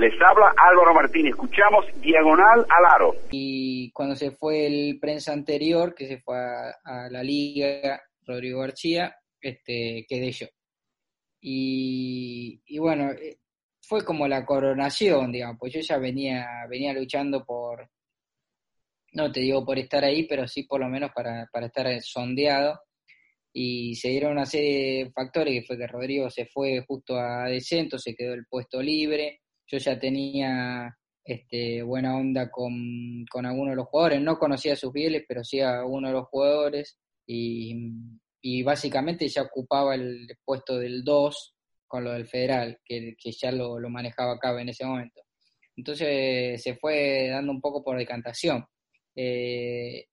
Les habla Álvaro Martín, escuchamos Diagonal al Aro. Y cuando se fue el prensa anterior, que se fue a, la liga, Rodrigo García, este, quedé yo. Y, y, bueno, eh, fue como la coronación, digamos, pues yo ya venía, venía luchando por, no te digo por estar ahí, pero sí por lo menos para, para estar sondeado. Y se dieron una serie de factores, que fue que Rodrigo se fue justo a Decento, se quedó el puesto libre. Yo ya tenía este, buena onda con, con algunos de los jugadores, no conocía sus fieles, pero sí a uno de los jugadores. Y, y básicamente ya ocupaba el puesto del 2 con lo del federal, que, que ya lo, lo manejaba Cabe en ese momento. Entonces se fue dando un poco por decantación. Eh,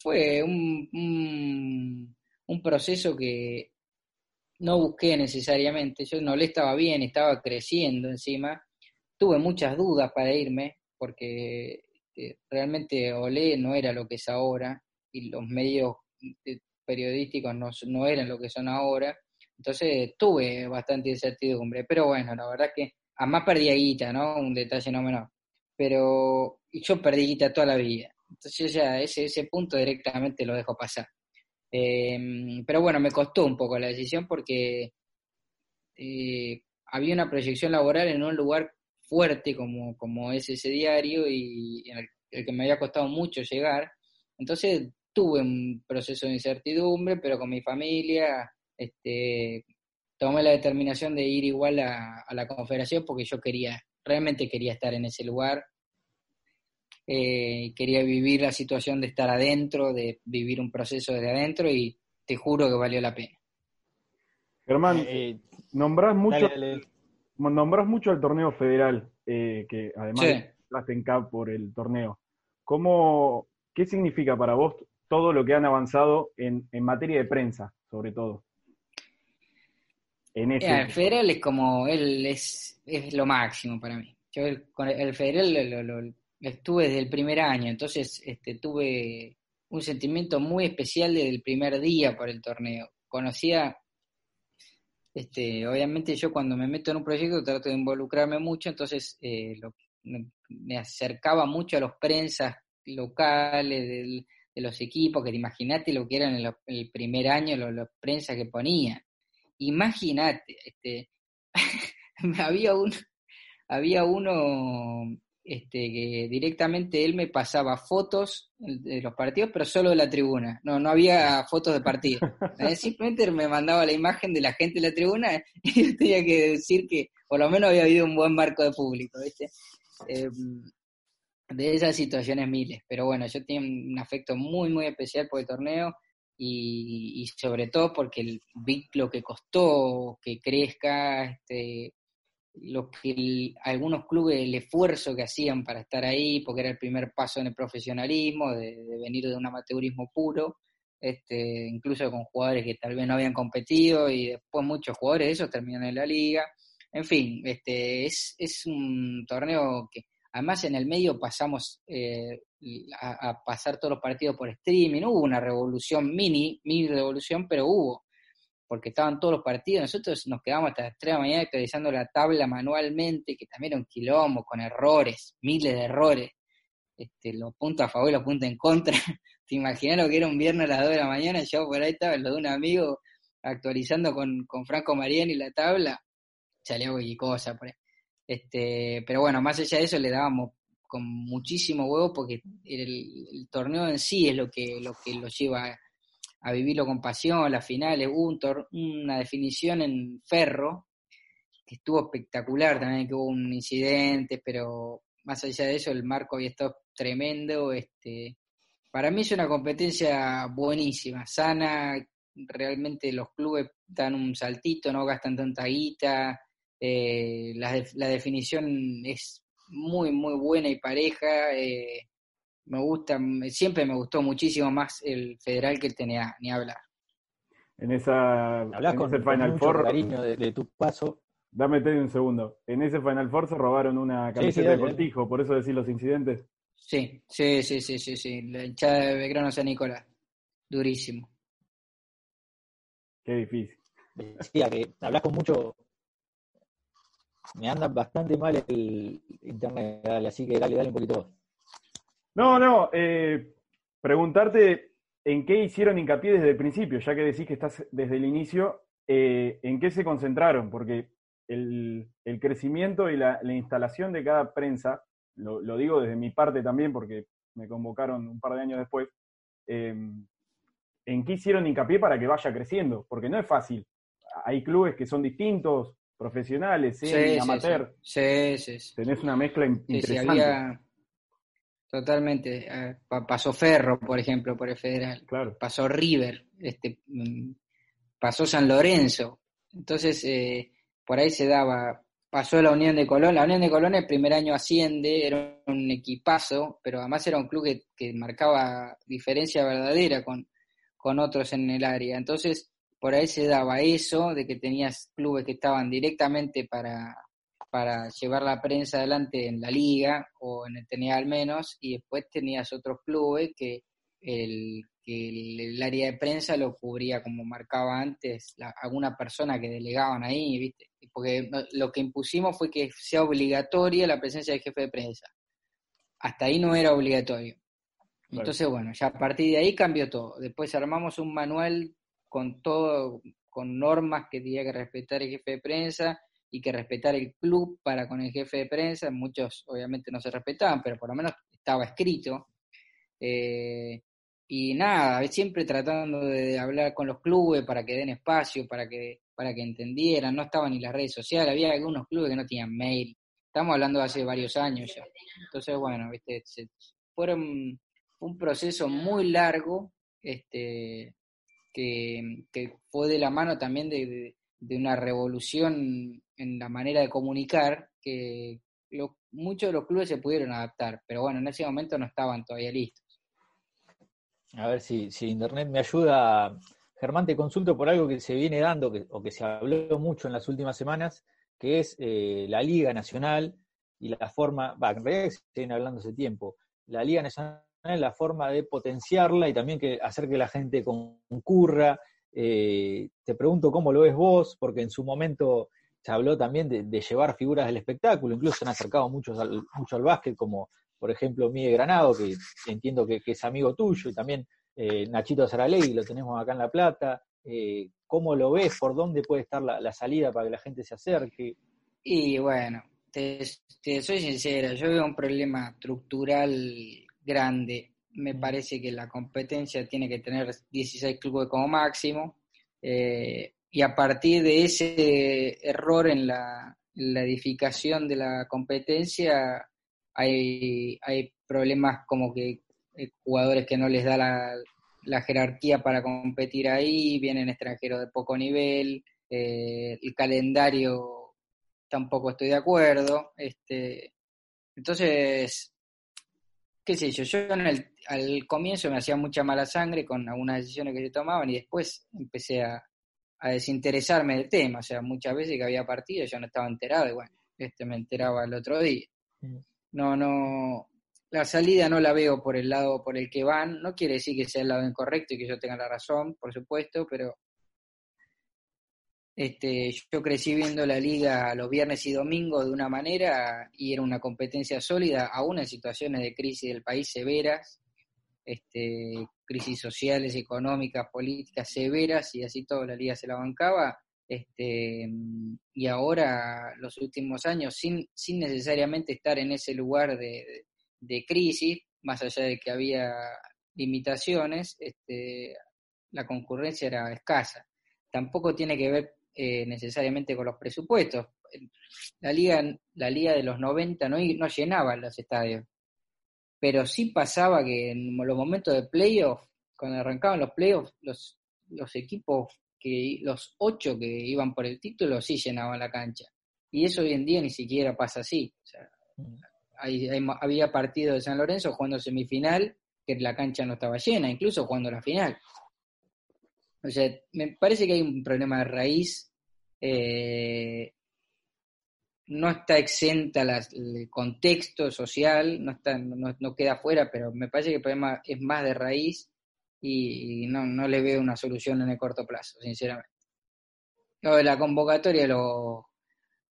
fue un, un, proceso que no busqué necesariamente, yo no le estaba bien, estaba creciendo encima, tuve muchas dudas para irme, porque eh, realmente Olé no era lo que es ahora, y los medios eh, periodísticos no, no eran lo que son ahora, entonces tuve bastante incertidumbre, pero bueno, la verdad que además perdí guita, ¿no? Un detalle no menor pero yo perdí guita toda la vida. Entonces ya ese, ese punto directamente lo dejo pasar. Em, pero bueno, me costó un poco la decisión porque eh, había una proyección laboral en un lugar fuerte como, como es ese diario y el, el, que me había costado mucho llegar. Entonces tuve un proceso de incertidumbre, pero con mi familia este, tomé la determinación de ir igual a la confederación porque yo quería realmente quería estar en ese lugar, eh, quería vivir la situación de estar adentro, de vivir un proceso desde adentro y te juro que valió la pena. Germán, eh, nombrás mucho, mucho el torneo federal, eh, que además sí. en CAP por el torneo. ¿Cómo, ¿Qué significa para vos todo lo que han avanzado en, en materia de prensa, sobre todo? el federal es como, él es, es lo máximo para mí. Yo el, con el federal lo, estuve desde el primer año, entonces este, tuve un sentimiento muy especial desde el primer día por el torneo. Conocía, este, obviamente yo cuando me meto en un proyecto trato de involucrarme mucho, entonces eh, me, acercaba mucho a los prensas locales de los equipos, que te imaginaste lo que eran en el, primer año los, los prensas que ponían imagínate, este, había un, había uno este, que directamente él me pasaba fotos de los partidos, pero solo de la tribuna. No, no había fotos de partido. Eh, simplemente me mandaba la imagen de la gente de la tribuna y yo tenía que decir que por lo menos había habido un buen marco de público, em, de esas situaciones miles. Pero bueno, yo tenía un afecto muy, muy especial por el torneo y, sobre todo porque vi lo que costó que crezca, este, lo que algunos clubes, el esfuerzo que hacían para estar ahí, porque era el primer paso en el profesionalismo, de, venir de un amateurismo puro, este, incluso con jugadores que tal vez no habían competido y después muchos jugadores de esos terminan en la liga. En fin, este, es, es un torneo que además en el medio pasamos eh, a, pasar todos los partidos por streaming. Hubo una revolución mini, mini revolución, pero hubo, porque estaban todos los partidos. Nosotros nos quedamos hasta las 3 de la mañana actualizando la tabla manualmente, que también era un quilombo, con errores, miles de errores. Este, los puntos a favor y los puntos en contra. ¿Te imaginas lo que era un viernes a las 2 de la mañana? Yo por ahí estaba, lo de un amigo, actualizando con, con Franco Mariani la tabla. Salió y cosa por ahí. Este, pero bueno, más allá de eso le dábamos con muchísimo huevo porque el, torneo en sí es lo que lo que lo lleva a, vivirlo con pasión, las finales, un una definición en Ferro que estuvo espectacular también, que hubo un incidente, pero más allá de eso el marco había estado tremendo, este para mí es una competencia buenísima, sana, realmente los clubes dan un saltito, no gastan tanta guita, eh, la, la definición es muy, muy buena y pareja. Eh, me gusta, siempre me gustó muchísimo más el federal que el TNA, ni hablar. En esa Hablas con, ese Final Four. cariño de, tu paso. Dame un segundo. En ese Final Four se robaron una camiseta de cortijo, por eso decir los incidentes. Sí, sí, sí, sí, sí, sí. La hinchada de Belgrano San Nicolás. Durísimo. Qué difícil. Decía que hablas con mucho me anda bastante mal el internet, dale, así que dale, dale un poquito No, no, eh, preguntarte en qué hicieron hincapié desde el principio, ya que decís que estás desde el inicio, eh, en qué se concentraron, porque el, crecimiento y la, instalación de cada prensa, lo, digo desde mi parte también, porque me convocaron un par de años después, em, en qué hicieron hincapié para que vaya creciendo, porque no es fácil. Hay clubes que son distintos, profesionales, sí, amateur. Sí, sí, Tenés una mezcla interesante. Totalmente. Eh, pasó Ferro, por ejemplo, por el Federal. Claro. Pasó River, este, mm, pasó San Lorenzo. Entonces, eh, por ahí se daba, pasó la Unión de Colón. La Unión de Colón el primer año asciende, era un equipazo, pero además era un club que, marcaba diferencia verdadera con, con otros en el área. Entonces, por ahí se daba eso, de que tenías clubes que estaban directamente para, para llevar la prensa adelante en la liga o en el tenía al menos, y después tenías otros clubes que el, que el, área de prensa lo cubría como marcaba antes alguna persona que delegaban ahí, ¿viste? Porque lo que impusimos fue que sea obligatoria la presencia del jefe de prensa. Hasta ahí no era obligatorio. Entonces, bueno, ya a partir de ahí cambió todo. Después armamos un manual con todo, con normas que tenía que respetar el jefe de prensa, y que respetar el club para con el jefe de prensa. Muchos obviamente no se respetaban, pero por lo menos estaba escrito. Eh, y nada, siempre tratando de hablar con los clubes para que den espacio, para que, para que entendieran. No estaban ni las redes sociales, había algunos clubes que no tenían mail. Estamos hablando de hace varios años ya. Entonces, bueno, viste, fueron un proceso muy largo, este, que, que fue de la mano también de, de una revolución en la manera de comunicar que muchos de los clubes se pudieron adaptar, pero bueno, en ese momento no estaban todavía listos. A ver si, si Internet me ayuda. Germán, te consulto por algo que se viene dando o que se habló mucho en las últimas semanas, que es eh, la Liga Nacional y la forma, va, en realidad se viene hablando hace tiempo, la Liga Nacional, la forma de potenciarla y también que hacer que la gente concurra eh, te pregunto cómo lo ves vos, porque en su momento se habló también de, llevar figuras del espectáculo, incluso se han acercado muchos al, mucho al básquet, como por ejemplo Miguel Granado, que entiendo que, es amigo tuyo, y también eh, Nachito Saralegui, lo tenemos acá en La Plata. Eh, ¿Cómo lo ves? ¿Por dónde puede estar la, salida para que la gente se acerque? Y bueno, te, te soy sincera, yo veo un problema estructural grande me parece que la competencia tiene que tener 16 clubes como máximo. Eh, y a partir de ese error en la, edificación de la competencia, hay, problemas como que hay jugadores que no les da la, jerarquía para competir ahí, vienen extranjeros de poco nivel, eh, el calendario tampoco estoy de acuerdo. Este, entonces, qué sé yo, yo en el, al comienzo me hacía mucha mala sangre con algunas decisiones que se tomaban y después empecé a, desinteresarme del tema, o sea, muchas veces que había partido yo no estaba enterado y bueno, este me enteraba el otro día. Mm. No, no, la salida no la veo por el lado por el que van, no quiere decir que sea el lado incorrecto y que yo tenga la razón, por supuesto, pero este, yo crecí viendo la liga los viernes y domingos de una manera y era una competencia sólida, aún en situaciones de crisis del país severas, este, crisis sociales, económicas, políticas severas y así toda la liga se la bancaba. Este, y ahora, los últimos años, sin, sin necesariamente estar en ese lugar de, crisis, más allá de que había limitaciones, este, la concurrencia era escasa. Tampoco tiene que ver eh, necesariamente con los presupuestos. La liga, la liga de los 90 no, no llenaba los estadios, pero sí pasaba que en los momentos de playoff, cuando arrancaban los playoffs, los, los equipos, que los ocho que iban por el título, sí llenaban la cancha. Y eso hoy en día ni siquiera pasa así. había partido de San Lorenzo jugando semifinal, que la cancha no estaba llena, incluso jugando la final. O sea, me parece que hay un problema de raíz eh, no está exenta el contexto social, no, está, no, queda fuera, pero me parece que el problema es más de raíz y, no, no, le veo una solución en el corto plazo, sinceramente. De la convocatoria lo,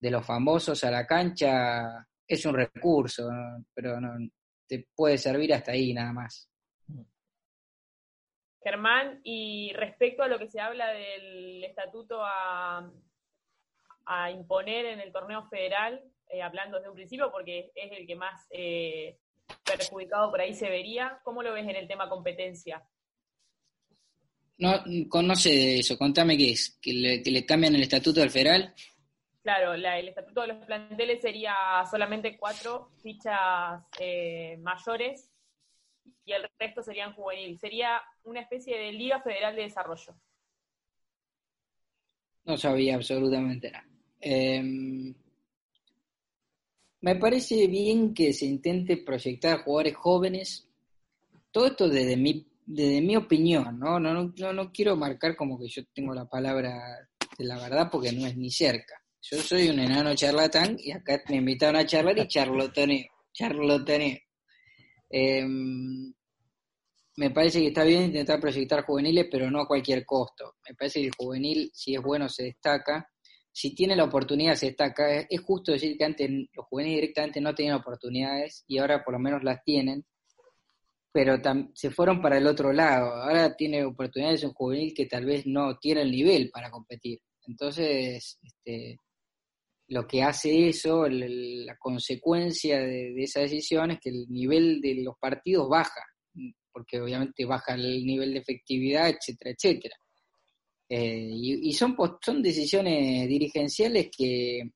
de los famosos a la cancha es un recurso, pero no te puede servir hasta ahí nada más. Germán, y respecto a lo que se habla del estatuto a, a imponer en el torneo federal, eh, hablando desde un principio, porque es el que más eh, perjudicado por ahí se vería, ¿cómo lo ves en el tema competencia? No, conoce eso, contame qué es, que le, cambian el estatuto del federal. Claro, el estatuto de los planteles sería solamente cuatro fichas eh, mayores y el resto serían juvenil. Sería una especie de Liga Federal de Desarrollo. No sabía absolutamente nada. Em, me parece bien que se intente proyectar jugadores jóvenes. Todo esto desde mi, desde mi opinión, ¿no? No, no, no quiero marcar como que yo tengo la palabra de la verdad porque no es ni cerca. Yo soy un enano charlatán y acá me invitaron a charlar y charlotaneo. Em, me parece que está bien intentar proyectar juveniles, pero no a cualquier costo. Me parece que el juvenil, si es bueno, se destaca. Si tiene la oportunidad, se destaca. Es justo decir que antes los juveniles directamente no tenían oportunidades y ahora por lo menos las tienen, pero se fueron para el otro lado. Ahora tiene oportunidades un juvenil que tal vez no tiene el nivel para competir. Entonces, este, lo que hace eso, la consecuencia de, de esa decisión es que el nivel de los partidos baja porque obviamente baja el nivel de efectividad, etcétera, etcétera. Eh, y, son, son decisiones dirigenciales que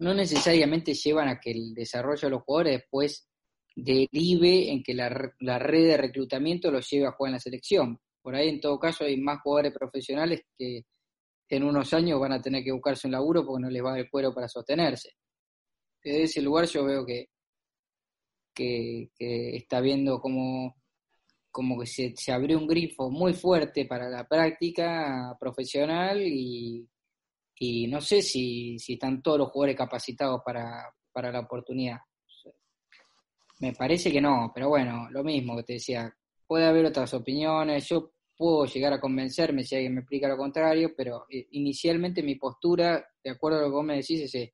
no necesariamente llevan a que el desarrollo de los jugadores después derive en que la, red de reclutamiento los lleve a jugar en la selección. Por ahí, en todo caso, hay más jugadores profesionales que en unos años van a tener que buscarse un laburo porque no les va el cuero para sostenerse. Desde ese lugar yo veo que, que, que está viendo como como que se, se, abrió un grifo muy fuerte para la práctica profesional y, y no sé si, si, están todos los jugadores capacitados para, para la oportunidad. Me parece que no, pero bueno, lo mismo que te decía, puede haber otras opiniones, yo puedo llegar a convencerme si alguien me explica lo contrario, pero eh, inicialmente mi postura, de acuerdo a lo que vos me decís, es.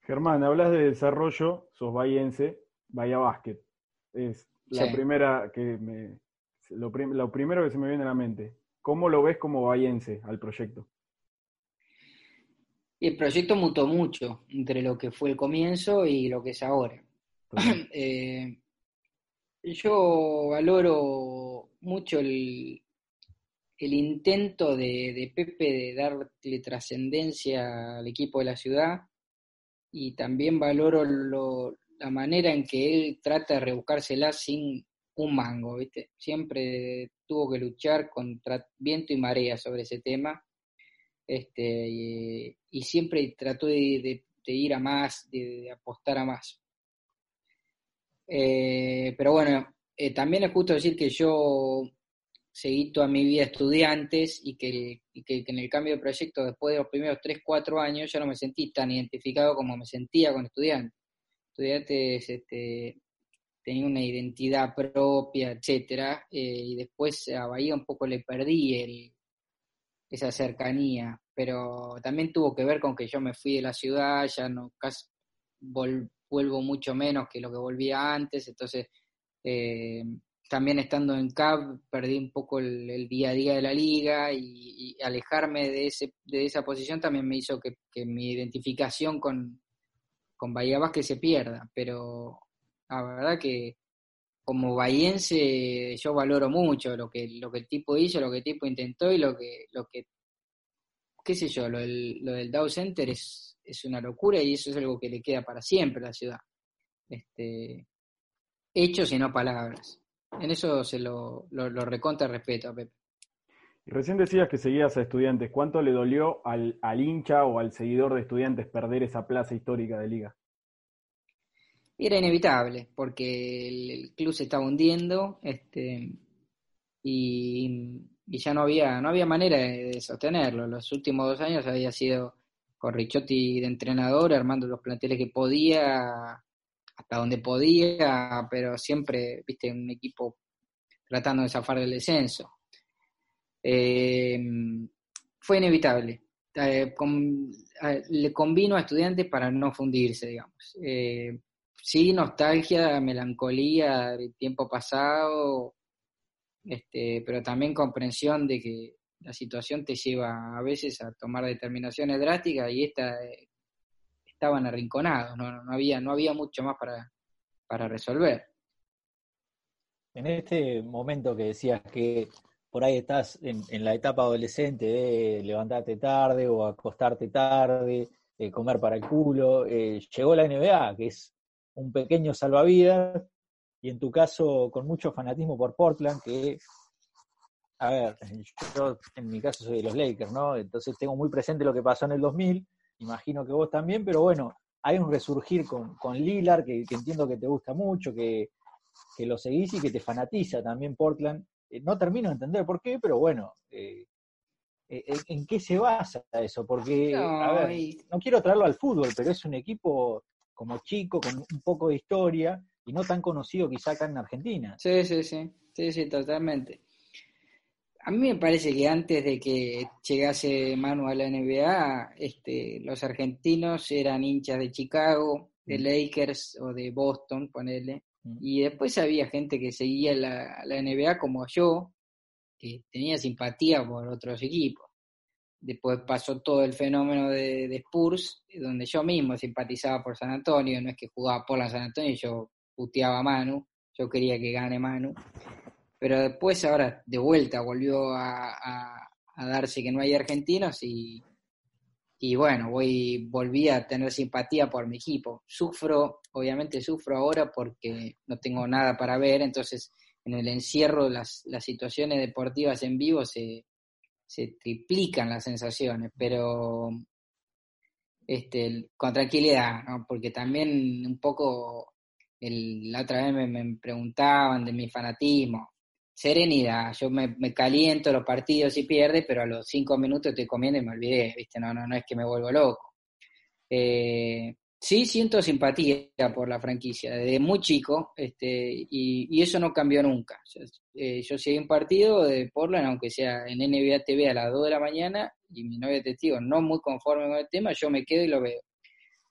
Germán, hablas de desarrollo, sos bahiense, vaya básquet. Es la primera que me, lo, primero que se me viene a la mente. ¿Cómo lo ves como bayense al proyecto? El proyecto mutó mucho entre lo que fue el comienzo y lo que es ahora. Eh, yo valoro mucho el, el intento de, de, Pepe de darle trascendencia al equipo de la ciudad y también valoro lo, la manera en que él trata de rebuscársela sin un mango, ¿viste? Siempre tuvo que luchar contra viento y marea sobre ese tema, este, y, siempre trató de, ir a más, de, apostar a más. Eh, pero bueno, eh, también es justo decir que yo seguí toda mi vida estudiantes y que, y que, en el cambio de proyecto después de los primeros 3, 4 años ya no me sentí tan identificado como me sentía con estudiantes estudiantes este, tenía una identidad propia, etcétera, eh, y después a Bahía un poco le perdí el, esa cercanía, pero también tuvo que ver con que yo me fui de la ciudad, ya no casi vuelvo mucho menos que lo que volvía antes, entonces eh, también estando en CAB perdí un poco el, día a día de la liga y, alejarme de, ese, de esa posición también me hizo que mi identificación con, con Bahía Vázquez se pierda, pero la verdad que como bahiense yo valoro mucho lo que, lo que el tipo hizo, lo que el tipo intentó y lo que, lo que qué sé yo, lo del, lo del Dow Center es, es una locura y eso es algo que le queda para siempre a la ciudad. Este, hechos y no palabras. En eso se lo, lo, lo recontra respeto a Pepe. Recién decías que seguías a estudiantes. ¿Cuánto le dolió al, al, hincha o al seguidor de estudiantes perder esa plaza histórica de liga? Era inevitable, porque el, club se estaba hundiendo este, y, ya no había, no había manera de, sostenerlo. Los últimos dos años había sido con Richotti de entrenador, armando los planteles que podía, hasta donde podía, pero siempre, viste, un equipo tratando de zafar del descenso. Eh, fue inevitable. Eh, le convino a estudiantes para no fundirse, digamos. Eh, sí, nostalgia, melancolía del tiempo pasado, este, pero también comprensión de que la situación te lleva a veces a tomar determinaciones drásticas y esta eh, estaban arrinconados, no, no, había, no había mucho más para, para resolver. En este momento que decías que por ahí estás en, la etapa adolescente de levantarte tarde o acostarte tarde, eh, comer para el culo, eh, llegó la NBA, que es un pequeño salvavidas, y en tu caso con mucho fanatismo por Portland, que, a ver, yo en mi caso soy de los Lakers, ¿no? Entonces tengo muy presente lo que pasó en el 2000, imagino que vos también, pero bueno, hay un resurgir con, con Lillard, que, entiendo que te gusta mucho, que, que lo seguís y que te fanatiza también Portland eh, no termino de entender por qué, pero bueno, eh, eh, ¿en qué se basa eso? Porque, no, a ver, no quiero traerlo al fútbol, pero es un equipo como chico, con un poco de historia y no tan conocido quizá acá en Argentina. Sí, sí, sí, sí, sí, totalmente. A mí me parece que antes de que llegase Manu a la NBA, este, los argentinos eran hinchas de Chicago, de mm. Lakers o de Boston, ponele. Y después había gente que seguía la, la NBA como yo, que tenía simpatía por otros equipos. Después pasó todo el fenómeno de, Spurs, donde yo mismo simpatizaba por San Antonio, no es que jugaba por la San Antonio yo puteaba a Manu, yo quería que gane Manu. Pero después ahora de vuelta volvió a, a darse que no hay argentinos y, y bueno, voy, volví a tener simpatía por mi equipo. Sufro, obviamente sufro ahora porque no tengo nada para ver, entonces en el encierro las, las situaciones deportivas en vivo se, se triplican las sensaciones, pero este, con tranquilidad, ¿no? porque también un poco el, la otra vez me, me preguntaban de mi fanatismo, serenidad. Yo me, caliento los partidos y pierde, pero a los cinco minutos estoy comiendo y me olvidé, ¿viste? No, no, no es que me vuelvo loco. Eh, sí siento simpatía por la franquicia desde muy chico este, y, eso no cambió nunca. Eh, yo seguí un partido de Portland, aunque sea en NBA TV a las 2 de la mañana y mi novia testigo no muy conforme con el tema, yo me quedo y lo veo.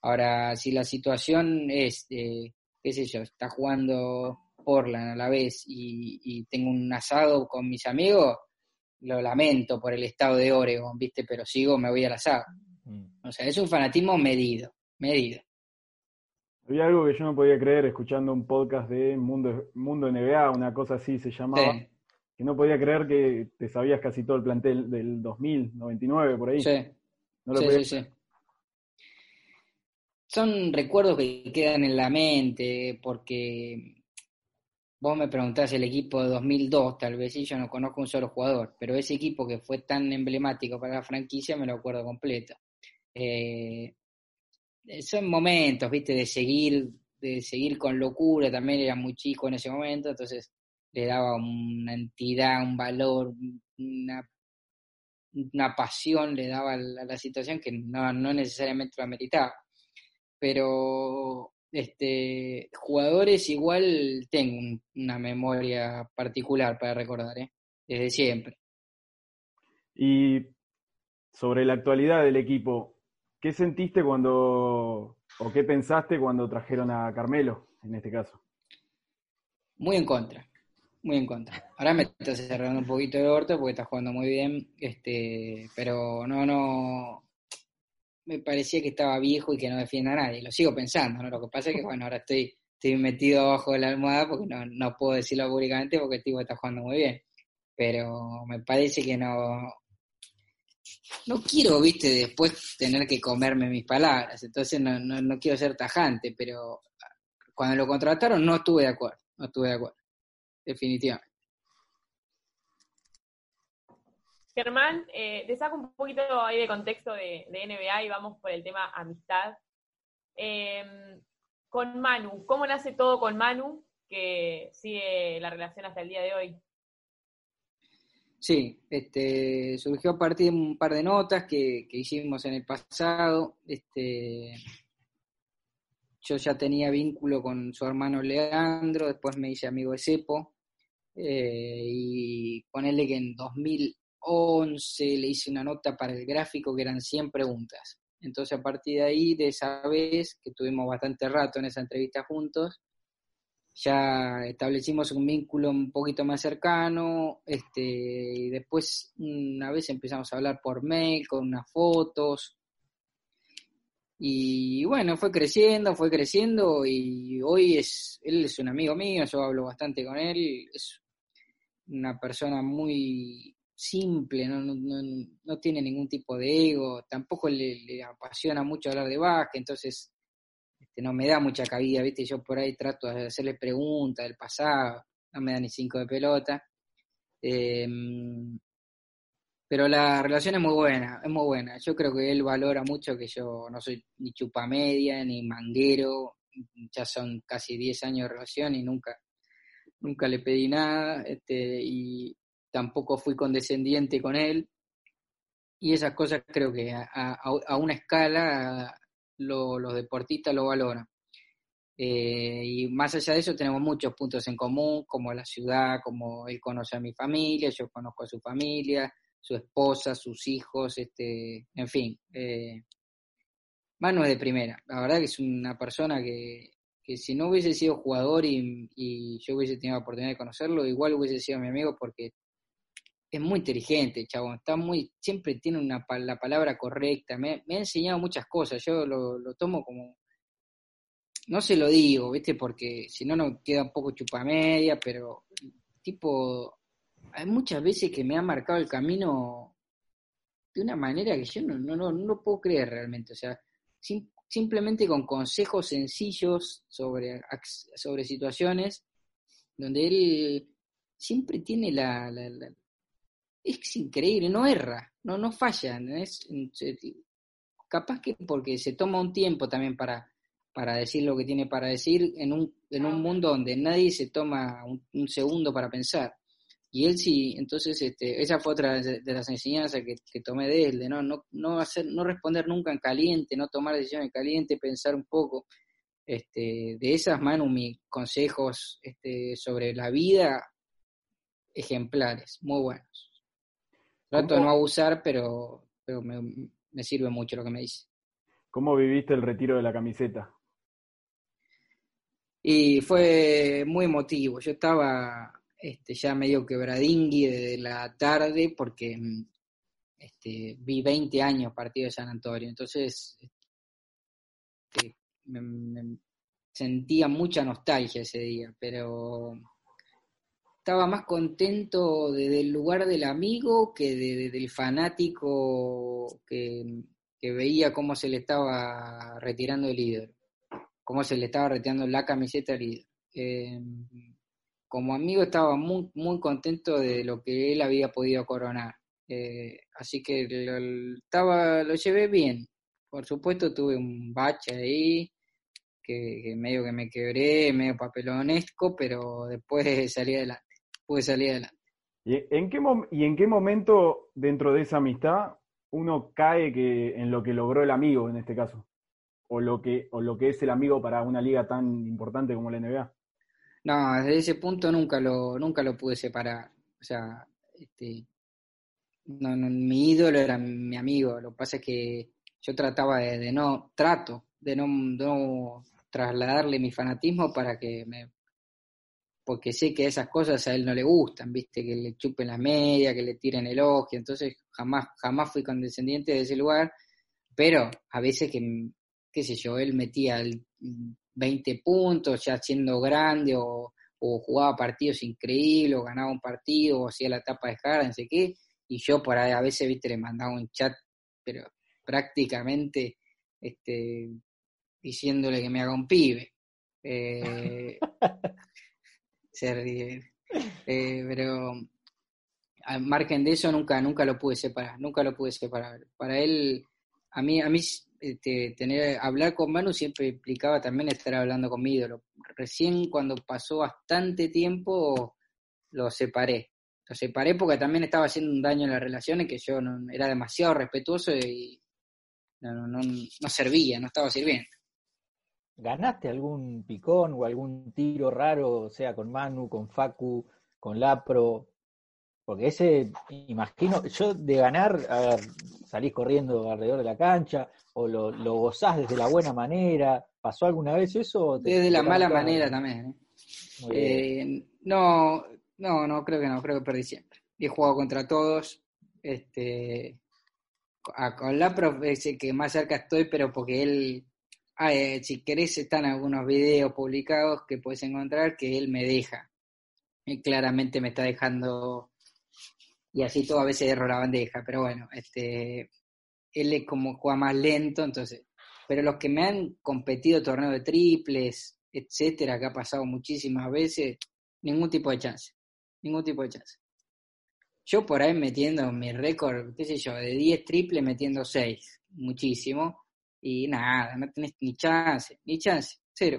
Ahora, si la situación es, eh, qué sé yo, está jugando Portland a la vez y, tengo un asado con mis amigos, lo lamento por el estado de Oregon, ¿viste? Pero sigo, me voy al asado. Mm. O sea, es un fanatismo medido, medido. Había algo que yo no podía creer escuchando un podcast de Mundo, Mundo NBA, una cosa así se llamaba, que no podía creer que te sabías casi todo el plantel del 2000, 99, por ahí. Sí, no sí, sí, Son recuerdos que quedan en la mente porque vos me preguntás el equipo de 2002, tal vez sí, yo no conozco un solo jugador, pero ese equipo que fue tan emblemático para la franquicia me lo acuerdo completo. Eh, son momentos, viste, de seguir, de seguir con locura, también era muy chico en ese momento, entonces le daba una entidad, un valor, una, una pasión, le daba a la, situación que no, no necesariamente lo ameritaba. Pero este, jugadores igual tengo una memoria particular para recordar, ¿eh? desde siempre. Y sobre la actualidad del equipo, ¿qué sentiste cuando, o qué pensaste cuando trajeron a Carmelo, en este caso? Muy en contra, muy en contra. Ahora me estás cerrando un poquito de orto porque estás jugando muy bien, este, pero no, no, me parecía que estaba viejo y que no defienda a nadie. Lo sigo pensando, ¿no? Lo que pasa es que, bueno, ahora estoy, estoy metido abajo de la almohada porque no, no puedo decirlo públicamente porque el tipo está jugando muy bien. Pero me parece que no. No quiero, viste, después tener que comerme mis palabras. Entonces no, no, no quiero ser tajante, pero cuando lo contrataron no estuve de acuerdo. No estuve de acuerdo. Definitivamente. Germán, eh, te saco un poquito ahí de contexto de, NBA y vamos por el tema amistad. Em, con Manu, ¿cómo nace todo con Manu que sigue la relación hasta el día de hoy? Sí, este, surgió a partir de un par de notas que, hicimos en el pasado. Este, yo ya tenía vínculo con su hermano Leandro, después me hice amigo de Cepo, eh, y ponerle que en 2000, 11 le hice una nota para el gráfico que eran 100 preguntas. Entonces a partir de ahí, de esa vez, que tuvimos bastante rato en esa entrevista juntos, ya establecimos un vínculo un poquito más cercano, este, y después una vez empezamos a hablar por mail, con unas fotos, y bueno, fue creciendo, fue creciendo, y hoy es, él es un amigo mío, yo hablo bastante con él, es una persona muy simple, no, no, no, tiene ningún tipo de ego, tampoco le, le apasiona mucho hablar de básquet, entonces este, no me da mucha cabida, ¿viste? Yo por ahí trato de hacerle preguntas del pasado, no me da ni cinco de pelota. Em, pero la relación es muy buena, es muy buena. Yo creo que él valora mucho que yo no soy ni chupamedia, ni manguero, ya son casi 10 años de relación y nunca, nunca le pedí nada, este, y tampoco fui condescendiente con él. Y esas cosas creo que a, una escala los deportistas lo valoran. Eh, y más allá de eso tenemos muchos puntos en común, como la ciudad, como él conoce a mi familia, yo conozco a su familia, su esposa, sus hijos, este, en fin. Eh, Manu es de primera, la verdad que es una persona que, que si no hubiese sido jugador y, yo hubiese tenido la oportunidad de conocerlo, igual hubiese sido mi amigo porque es muy inteligente, chavo, está muy, siempre tiene una, la palabra correcta, me, ha enseñado muchas cosas, yo lo, tomo como, no se lo digo, ¿viste? Porque si no, no queda un poco chupamedia, pero tipo, hay muchas veces que me ha marcado el camino de una manera que yo no, no, no, no lo puedo creer realmente, o sea, simplemente con consejos sencillos sobre, sobre situaciones donde él siempre tiene la, es increíble, no erra, no, no falla, es, capaz que porque se toma un tiempo también para, para decir lo que tiene para decir en un, en un mundo donde nadie se toma un, segundo para pensar. Y él sí, entonces este, esa fue otra de, las enseñanzas que, que, tomé de él, de no, no, no, hacer, no responder nunca en caliente, no tomar decisiones en caliente, pensar un poco. Este, de esas manos mis consejos este, sobre la vida ejemplares, muy buenos. Trato de no abusar, pero, pero me, sirve mucho lo que me dice. ¿Cómo viviste el retiro de la camiseta? Y fue muy emotivo. Yo estaba este, ya medio quebradingui de la tarde porque este, vi 20 años partido de San Antonio. Entonces este, me, sentía mucha nostalgia ese día, pero estaba más contento desde el lugar del amigo que del fanático que, veía cómo se le estaba retirando el líder, cómo se le estaba retirando la camiseta al líder. Em, como amigo estaba muy, muy contento de lo que él había podido coronar. Eh, así que lo, llevé bien. Por supuesto tuve un bache ahí, que, medio que me quebré, medio papelonesco, pero después salí adelante salir adelante. ¿Y en, qué ¿Y en qué momento dentro de esa amistad uno cae que, en lo que logró el amigo en este caso? O lo, que, o lo que es el amigo para una liga tan importante como la NBA. No, desde ese punto nunca lo, nunca lo pude separar. O sea, este, no, mi ídolo era mi amigo. Lo que pasa es que yo trataba de, no, trato de no, no trasladarle mi fanatismo para que me porque sé que esas cosas a él no le gustan, viste, que le chupen las medias, que le tiren el ojo, entonces jamás, jamás fui condescendiente de ese lugar, pero a veces que, qué sé yo, él metía 20 puntos ya siendo grande o, jugaba partidos increíbles o ganaba un partido o hacía la tapa de cara, no sé qué, y yo por ahí a veces, viste, le mandaba un chat, pero prácticamente este, diciéndole que me haga un pibe. Eh, se ríe. Eh, pero al margen de eso nunca, nunca lo pude separar, nunca lo pude separar. Para él, a mí, a mí este, tener, hablar con Manu siempre implicaba también estar hablando con mi ídolo. Recién cuando pasó bastante tiempo lo separé. Lo separé porque también estaba haciendo un daño en las relaciones que yo no, era demasiado respetuoso y no, no, no servía, no estaba sirviendo. ¿Ganaste algún picón o algún tiro raro, sea con Manu, con Facu, con Lapro? Porque ese, imagino, yo de ganar, a ver, salís corriendo alrededor de la cancha, o lo, lo gozás desde la buena manera, ¿pasó alguna vez eso? desde la mala manera también. ¿eh? Eh, no, no, no, creo que no, creo que perdí siempre. He jugado contra todos, este, con la profe que más cerca estoy, pero porque él, ah, eh, si querés, están algunos videos publicados que puedes encontrar que él me deja. Y claramente me está dejando, y así todo a veces erro la bandeja, pero bueno, este, él es como juega más lento, entonces, pero los que me han competido torneo de triples, etcétera, que ha pasado muchísimas veces, ningún tipo de chance, ningún tipo de chance. Yo por ahí metiendo mi récord, qué sé yo, de 10 triples metiendo 6, muchísimo, y nada, no tenés ni chance, ni chance, cero.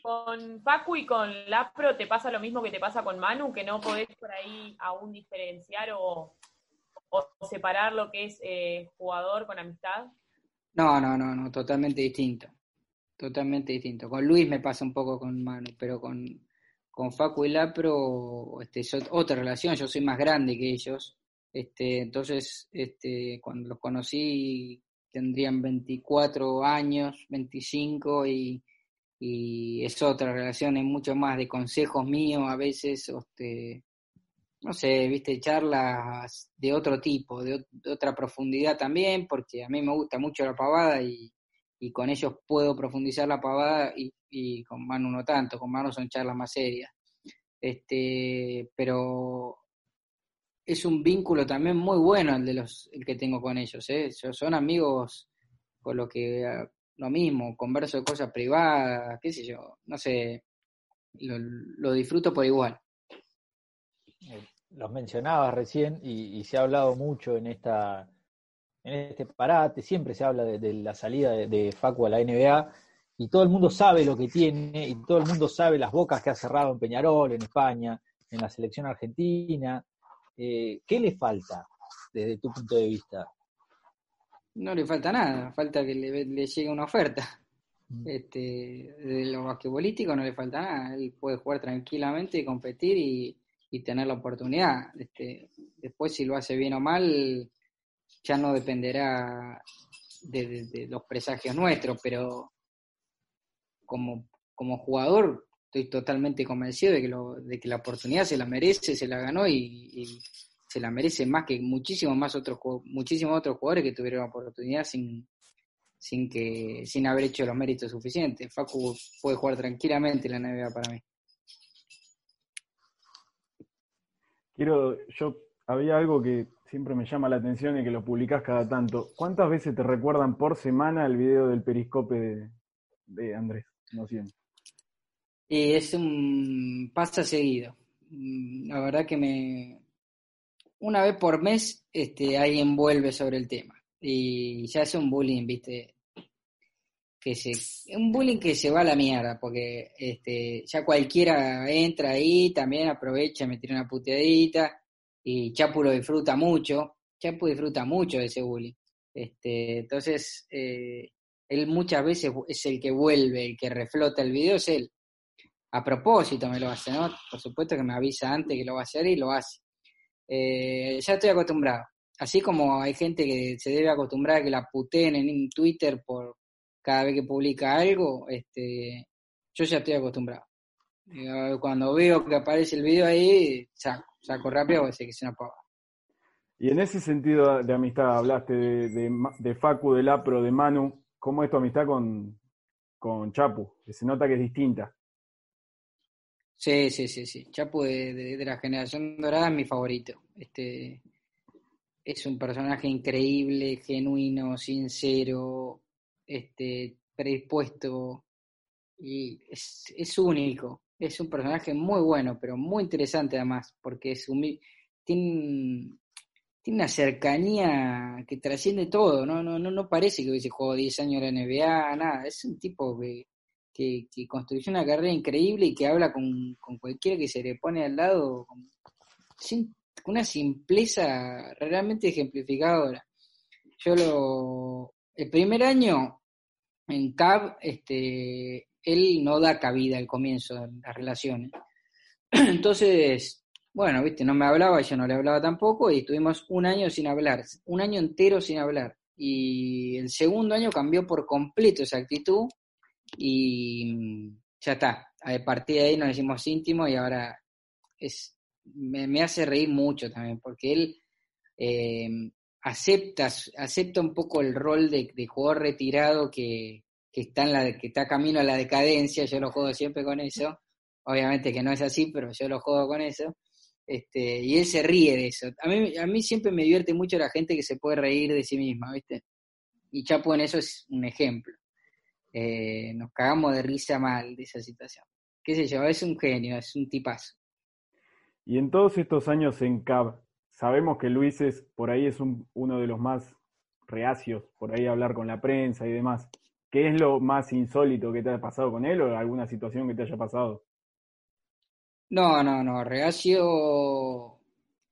Con Facu y con Lapro te pasa lo mismo que te pasa con Manu, que no podés por ahí aún diferenciar o, separar lo que es eh, jugador con amistad. No, no, no, no, totalmente distinto. Totalmente distinto. Con Luis me pasa un poco con Manu, pero con, con Facu y Lapro este, es otra relación, yo soy más grande que ellos, este, entonces este, cuando los conocí tendrían 24 años, 25 y, es otra relación, es mucho más de consejos míos a veces, este, no sé, viste, charlas de otro tipo, de, otra profundidad también, porque a mí me gusta mucho la pavada y, con ellos puedo profundizar la pavada y, y con Manu no tanto, con Manu son charlas más serias. Este, pero es un vínculo también muy bueno el de los el que tengo con ellos, ¿eh? son amigos con lo que ah, lo mismo, converso de cosas privadas, qué sé yo, no sé, lo, disfruto por igual. Eh, los mencionabas recién y, se ha hablado mucho en esta en este parate, siempre se habla de, la salida de, Facu a la NBA y todo el mundo sabe lo que tiene y todo el mundo sabe las bocas que ha cerrado en Peñarol, en España, en la selección argentina. Eh, ¿Qué le falta desde tu punto de vista? No le falta nada, falta que le, llegue una oferta. Mm. Este, de lo basquetbolístico no le falta nada, él puede jugar tranquilamente y competir y, tener la oportunidad. Este, después si lo hace bien o mal, ya no dependerá de los presagios nuestros, pero como, como jugador estoy totalmente convencido de que, de que la oportunidad se la merece, se la ganó y, se la merece más que muchísimos más otros muchísimos otros jugadores que tuvieron la oportunidad sin, sin que sin haber hecho los méritos suficientes. Facu puede jugar tranquilamente en la NBA para mí. Quiero, yo había algo que siempre me llama la atención y que lo publicás cada tanto. ¿Cuántas veces te recuerdan por semana el video del periscope de Andrés? no Y es un pasa seguido. Mm, la verdad que me una vez por mes este alguien vuelve sobre el tema y ya es un bullying, ¿viste? Que se un bullying que se va a la mierda porque este ya cualquiera entra ahí, también aprovecha, me tira una puteadita y Chapu lo disfruta mucho. Chapu disfruta mucho de ese bullying. Este, entonces, eh, él muchas veces es el que vuelve, el que reflota el video, es él. A propósito me lo hace, ¿no? Por supuesto que me avisa antes que lo va a hacer y lo hace. Eh, ya estoy acostumbrado. Así como hay gente que se debe acostumbrar a que la puteen en Twitter por cada vez que publica algo, este, yo ya estoy acostumbrado. Eh, cuando veo que aparece el video ahí, saco, saco rápido, porque sé que es una pava. Y en ese sentido de amistad, hablaste de, de, de Facu, de Lapro, de Manu, ¿Cómo es tu amistad con, con Chapu? Que se nota que es distinta. Sí, sí, sí, sí. Chapu de, la generación dorada es mi favorito. Este es un personaje increíble, genuino, sincero, este, predispuesto y es, es único. Es un personaje muy bueno, pero muy interesante además, porque es tiene, tiene una cercanía que trasciende todo, no, no, no, no parece que hubiese jugado 10 años en la NBA, nada, es un tipo que, que, construyó una carrera increíble y que habla con, cualquiera que se le pone al lado con, una simpleza realmente ejemplificadora. Yo lo, el primer año en CAB, este, él no da cabida al comienzo de las relaciones. Entonces, bueno, viste, no me hablaba, yo no le hablaba tampoco, y estuvimos un año sin hablar, un año entero sin hablar. Y el segundo año cambió por completo esa actitud y ya está. A partir de ahí nos hicimos íntimos y ahora es, me, hace reír mucho también, porque él eh, acepta, un poco el rol de, jugador retirado que, está en la, que está camino a la decadencia, yo lo juego siempre con eso, obviamente que no es así, pero yo lo juego con eso, este, y él se ríe de eso. A mí, a mí siempre me divierte mucho la gente que se puede reír de sí misma, ¿viste? Y Chapo en eso es un ejemplo. Eh, nos cagamos de risa mal de esa situación. Qué sé yo, es un genio, es un tipazo. Y en todos estos años en CAB, sabemos que Luis es, por ahí es uno de los más reacios, por ahí hablar con la prensa y demás. ¿Qué es lo más insólito que te haya pasado con él o alguna situación que te haya pasado? No, no, no, reacio,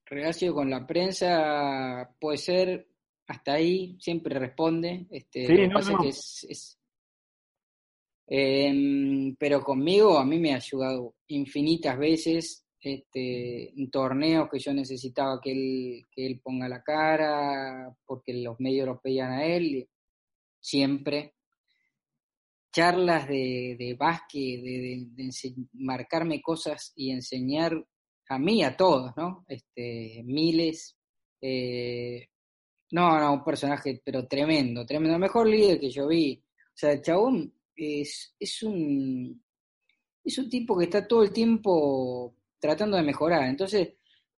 reacio con la prensa puede ser hasta ahí, siempre responde. Este, sí, no, Que es, em, pero conmigo a mí me ha ayudado infinitas veces este, en torneos que yo necesitaba que él, que él ponga la cara, porque los medios lo pedían a él, siempre. Charlas de, de básquet, de, marcarme cosas y enseñar a mí, a todos, ¿no? Este, miles. Eh, no, no, un personaje, pero tremendo, tremendo. El mejor líder que yo vi. O sea, el chabón es, es un es un tipo que está todo el tiempo tratando de mejorar. Entonces,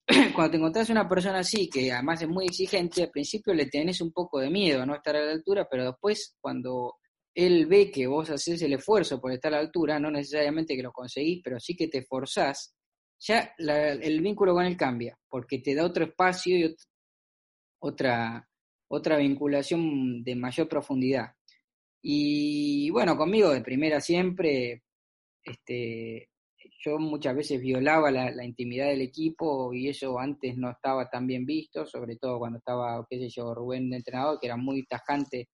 cuando te encontrás una persona así, que además es muy exigente, al principio le tenés un poco de miedo a no estar a la altura, pero después cuando él ve que vos haces el esfuerzo por estar a la altura, no necesariamente que lo conseguís, pero sí que te forzás, ya el vínculo con él cambia, porque te da otro espacio y otra, otra vinculación de mayor profundidad. Y bueno, conmigo de primera siempre, este, yo muchas veces violaba la, intimidad del equipo y eso antes no estaba tan bien visto, sobre todo cuando estaba, qué sé yo, Rubén de entrenador, que era muy tajante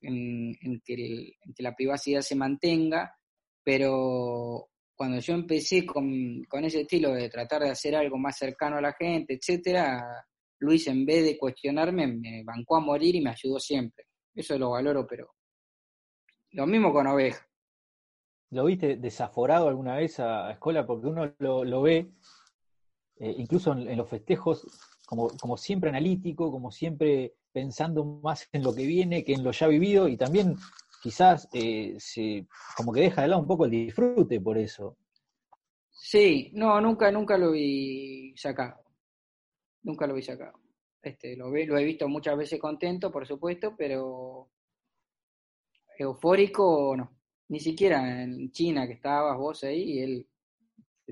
en, que, la privacidad se mantenga, pero cuando yo empecé con, con, ese estilo de tratar de hacer algo más cercano a la gente, etcétera, Luis en vez de cuestionarme me bancó a morir y me ayudó siempre. Eso lo valoro, pero lo mismo con Oveja. ¿Lo viste desaforado alguna vez a, Escola? Porque uno lo, ve, eh, incluso en, los festejos, como, como siempre analítico, como siempre pensando más en lo que viene que en lo ya vivido y también quizás eh, se, como que deja de lado un poco el disfrute por eso. Sí, no, nunca, nunca lo vi sacado. Nunca lo vi sacado. Este, lo, ve, lo he visto muchas veces contento, por supuesto, pero eufórico no ni siquiera en China que estabas vos ahí, y él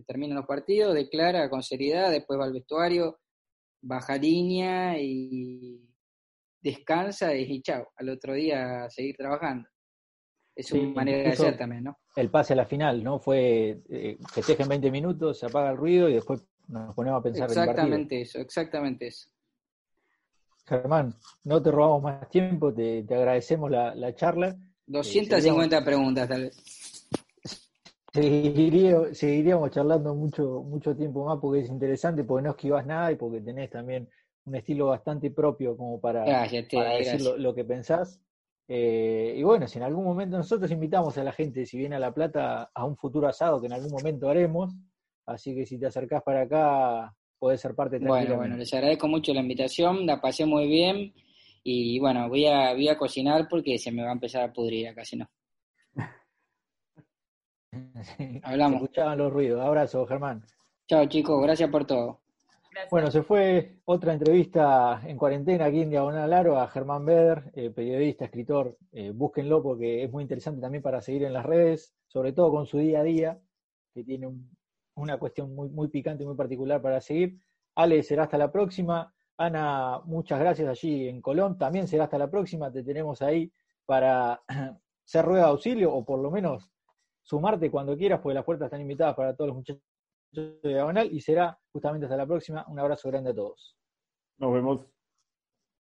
termina los partidos, declara con seriedad, después va al vestuario, baja línea y descansa y chao, al otro día a seguir trabajando. Es una manera de ser también, ¿no? El pase a la final, ¿no? Fue eh, festeja en 20 minutos, se apaga el ruido y después nos ponemos a pensar Exactamente eso, exactamente eso. Germán, no te robamos más tiempo, te, agradecemos la, la charla 250 preguntas tal vez. Seguiríamos, charlando mucho, mucho tiempo más porque es interesante, porque no esquivas nada y porque tenés también un estilo bastante propio como para, decir lo, que pensás. Eh, y bueno, si en algún momento nosotros invitamos a la gente, si viene a La Plata, a un futuro asado que en algún momento haremos, así que si te acercás para acá, podés ser parte Bueno, bueno, les agradezco mucho la invitación, la pasé muy bien y bueno, voy a, voy a cocinar porque se me va a empezar a pudrir acá, si no. Hablamos. Escuchaban los ruidos. Abrazo, Germán. Chao, chicos. Gracias por todo. Bueno, se fue otra entrevista en cuarentena aquí en Diagonal Aro a Germán Beder, eh, periodista, escritor. Eh, búsquenlo porque es muy interesante también para seguir en las redes, sobre todo con su día a día, que tiene una cuestión muy, muy picante y muy particular para seguir. Ale, será hasta la próxima. Ana, muchas gracias allí en Colón. También será hasta la próxima. Te tenemos ahí para ser rueda de auxilio o por lo menos sumarte cuando quieras, porque las puertas están invitadas para todos los muchachos de Diagonal y será justamente hasta la próxima. Un abrazo grande a todos. Nos vemos.